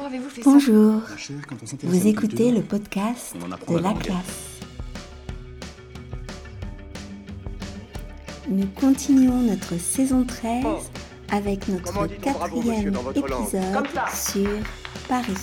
avez-vous fait Bonjour, chère, quand on vous écoutez le podcast on en apprend de la classe. Nous continuons notre saison 13 avec notre quatrième épisode sur Paris.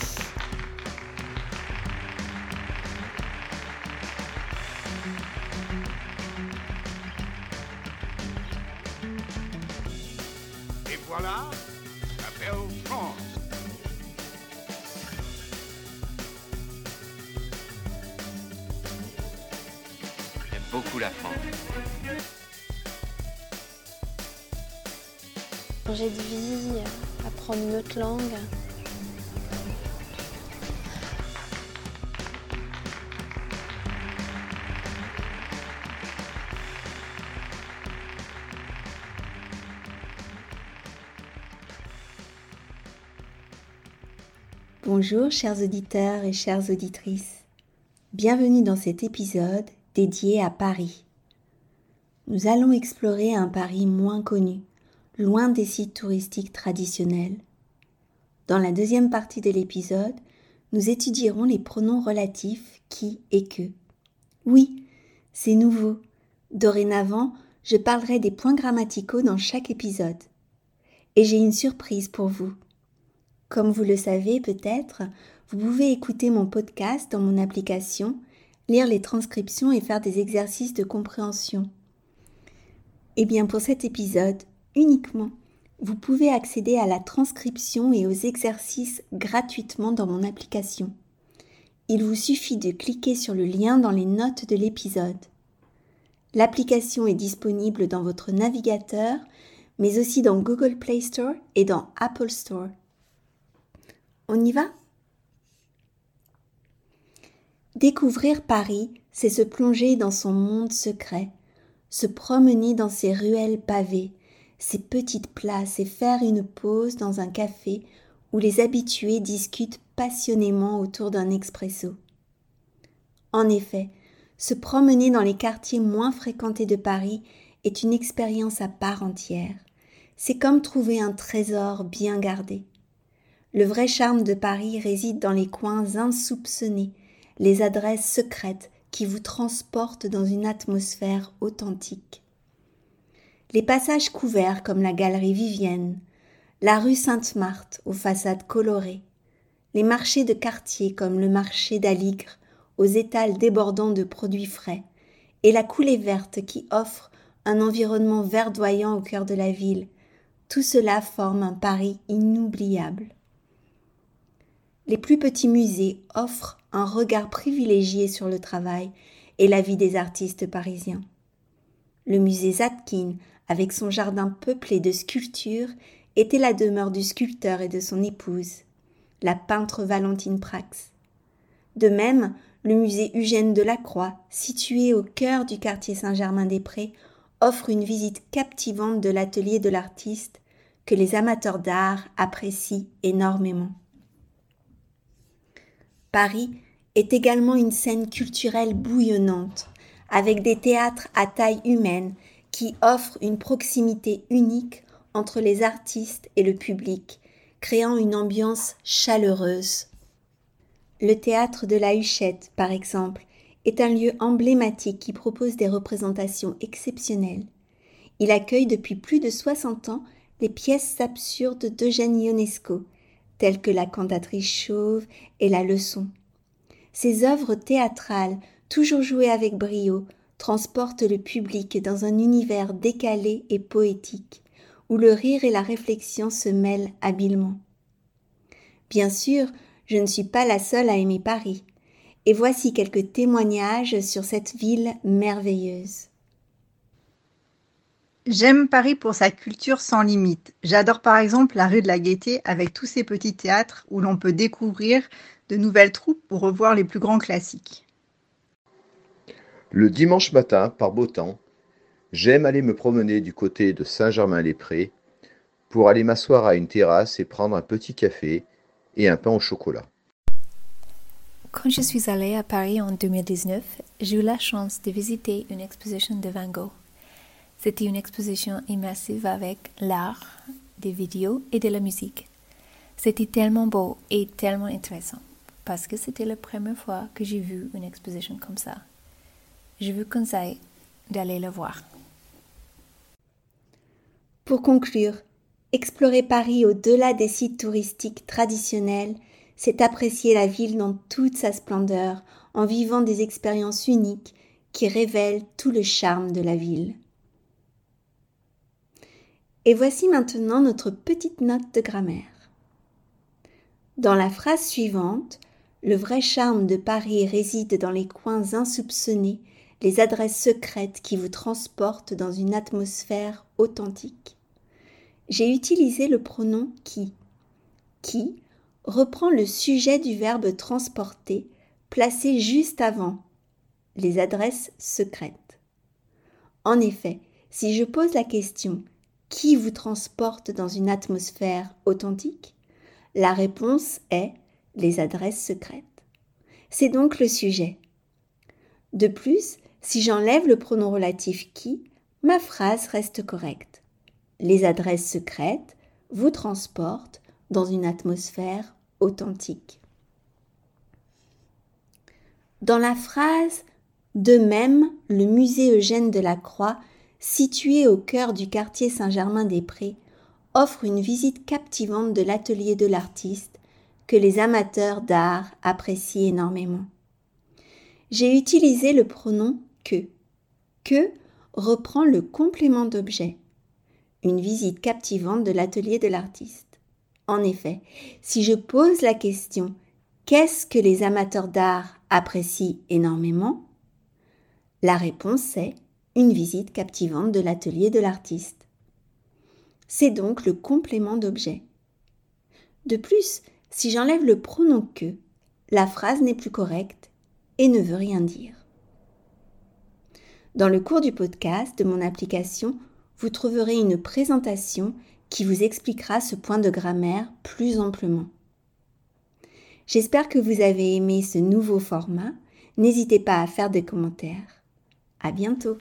Beaucoup la France. Changer de vie, apprendre une autre langue. Bonjour chers auditeurs et chères auditrices. Bienvenue dans cet épisode dédié à Paris. Nous allons explorer un Paris moins connu, loin des sites touristiques traditionnels. Dans la deuxième partie de l'épisode, nous étudierons les pronoms relatifs qui et que. Oui, c'est nouveau. Dorénavant, je parlerai des points grammaticaux dans chaque épisode. Et j'ai une surprise pour vous. Comme vous le savez peut-être, vous pouvez écouter mon podcast dans mon application, lire les transcriptions et faire des exercices de compréhension. Eh bien pour cet épisode, uniquement, vous pouvez accéder à la transcription et aux exercices gratuitement dans mon application. Il vous suffit de cliquer sur le lien dans les notes de l'épisode. L'application est disponible dans votre navigateur, mais aussi dans Google Play Store et dans Apple Store. On y va? Découvrir Paris, c'est se plonger dans son monde secret, se promener dans ses ruelles pavées, ses petites places et faire une pause dans un café où les habitués discutent passionnément autour d'un expresso. En effet, se promener dans les quartiers moins fréquentés de Paris est une expérience à part entière. C'est comme trouver un trésor bien gardé. Le vrai charme de Paris réside dans les coins insoupçonnés, les adresses secrètes qui vous transportent dans une atmosphère authentique. Les passages couverts comme la galerie Vivienne, la rue Sainte-Marthe aux façades colorées, les marchés de quartier comme le marché d'Aligre aux étals débordants de produits frais, et la coulée verte qui offre un environnement verdoyant au cœur de la ville, tout cela forme un Paris inoubliable. Les plus petits musées offrent un regard privilégié sur le travail et la vie des artistes parisiens. Le musée Zatkin, avec son jardin peuplé de sculptures, était la demeure du sculpteur et de son épouse, la peintre Valentine Prax. De même, le musée Eugène Delacroix, situé au cœur du quartier Saint-Germain-des-Prés, offre une visite captivante de l'atelier de l'artiste que les amateurs d'art apprécient énormément. Paris est également une scène culturelle bouillonnante, avec des théâtres à taille humaine qui offrent une proximité unique entre les artistes et le public, créant une ambiance chaleureuse. Le théâtre de la Huchette, par exemple, est un lieu emblématique qui propose des représentations exceptionnelles. Il accueille depuis plus de 60 ans les pièces absurdes d'Eugène Ionesco, telles que La cantatrice chauve et La leçon. Ces œuvres théâtrales, toujours jouées avec brio, transportent le public dans un univers décalé et poétique, où le rire et la réflexion se mêlent habilement. Bien sûr, je ne suis pas la seule à aimer Paris, et voici quelques témoignages sur cette ville merveilleuse. J'aime Paris pour sa culture sans limite. J'adore par exemple la rue de la Gaîté avec tous ces petits théâtres où l'on peut découvrir de nouvelles troupes pour revoir les plus grands classiques. Le dimanche matin, par beau temps, j'aime aller me promener du côté de Saint-Germain-les-Prés pour aller m'asseoir à une terrasse et prendre un petit café et un pain au chocolat. Quand je suis allée à Paris en 2019, j'ai eu la chance de visiter une exposition de Van Gogh. C'était une exposition immersive avec l'art, des vidéos et de la musique. C'était tellement beau et tellement intéressant parce que c'était la première fois que j'ai vu une exposition comme ça. Je vous conseille d'aller la voir. Pour conclure, explorer Paris au-delà des sites touristiques traditionnels, c'est apprécier la ville dans toute sa splendeur en vivant des expériences uniques qui révèlent tout le charme de la ville. Et voici maintenant notre petite note de grammaire. Dans la phrase suivante, le vrai charme de Paris réside dans les coins insoupçonnés, les adresses secrètes qui vous transportent dans une atmosphère authentique. J'ai utilisé le pronom qui. Qui reprend le sujet du verbe transporter placé juste avant les adresses secrètes. En effet, si je pose la question qui vous transporte dans une atmosphère authentique La réponse est les adresses secrètes. C'est donc le sujet. De plus, si j'enlève le pronom relatif qui, ma phrase reste correcte. Les adresses secrètes vous transportent dans une atmosphère authentique. Dans la phrase De même, le musée Eugène de la Croix, situé au cœur du quartier Saint-Germain-des-Prés, offre une visite captivante de l'atelier de l'artiste que les amateurs d'art apprécient énormément. J'ai utilisé le pronom que. Que reprend le complément d'objet. Une visite captivante de l'atelier de l'artiste. En effet, si je pose la question Qu'est-ce que les amateurs d'art apprécient énormément? La réponse est une visite captivante de l'atelier de l'artiste. C'est donc le complément d'objet. De plus, si j'enlève le pronom que, la phrase n'est plus correcte et ne veut rien dire. Dans le cours du podcast de mon application, vous trouverez une présentation qui vous expliquera ce point de grammaire plus amplement. J'espère que vous avez aimé ce nouveau format. N'hésitez pas à faire des commentaires. À bientôt!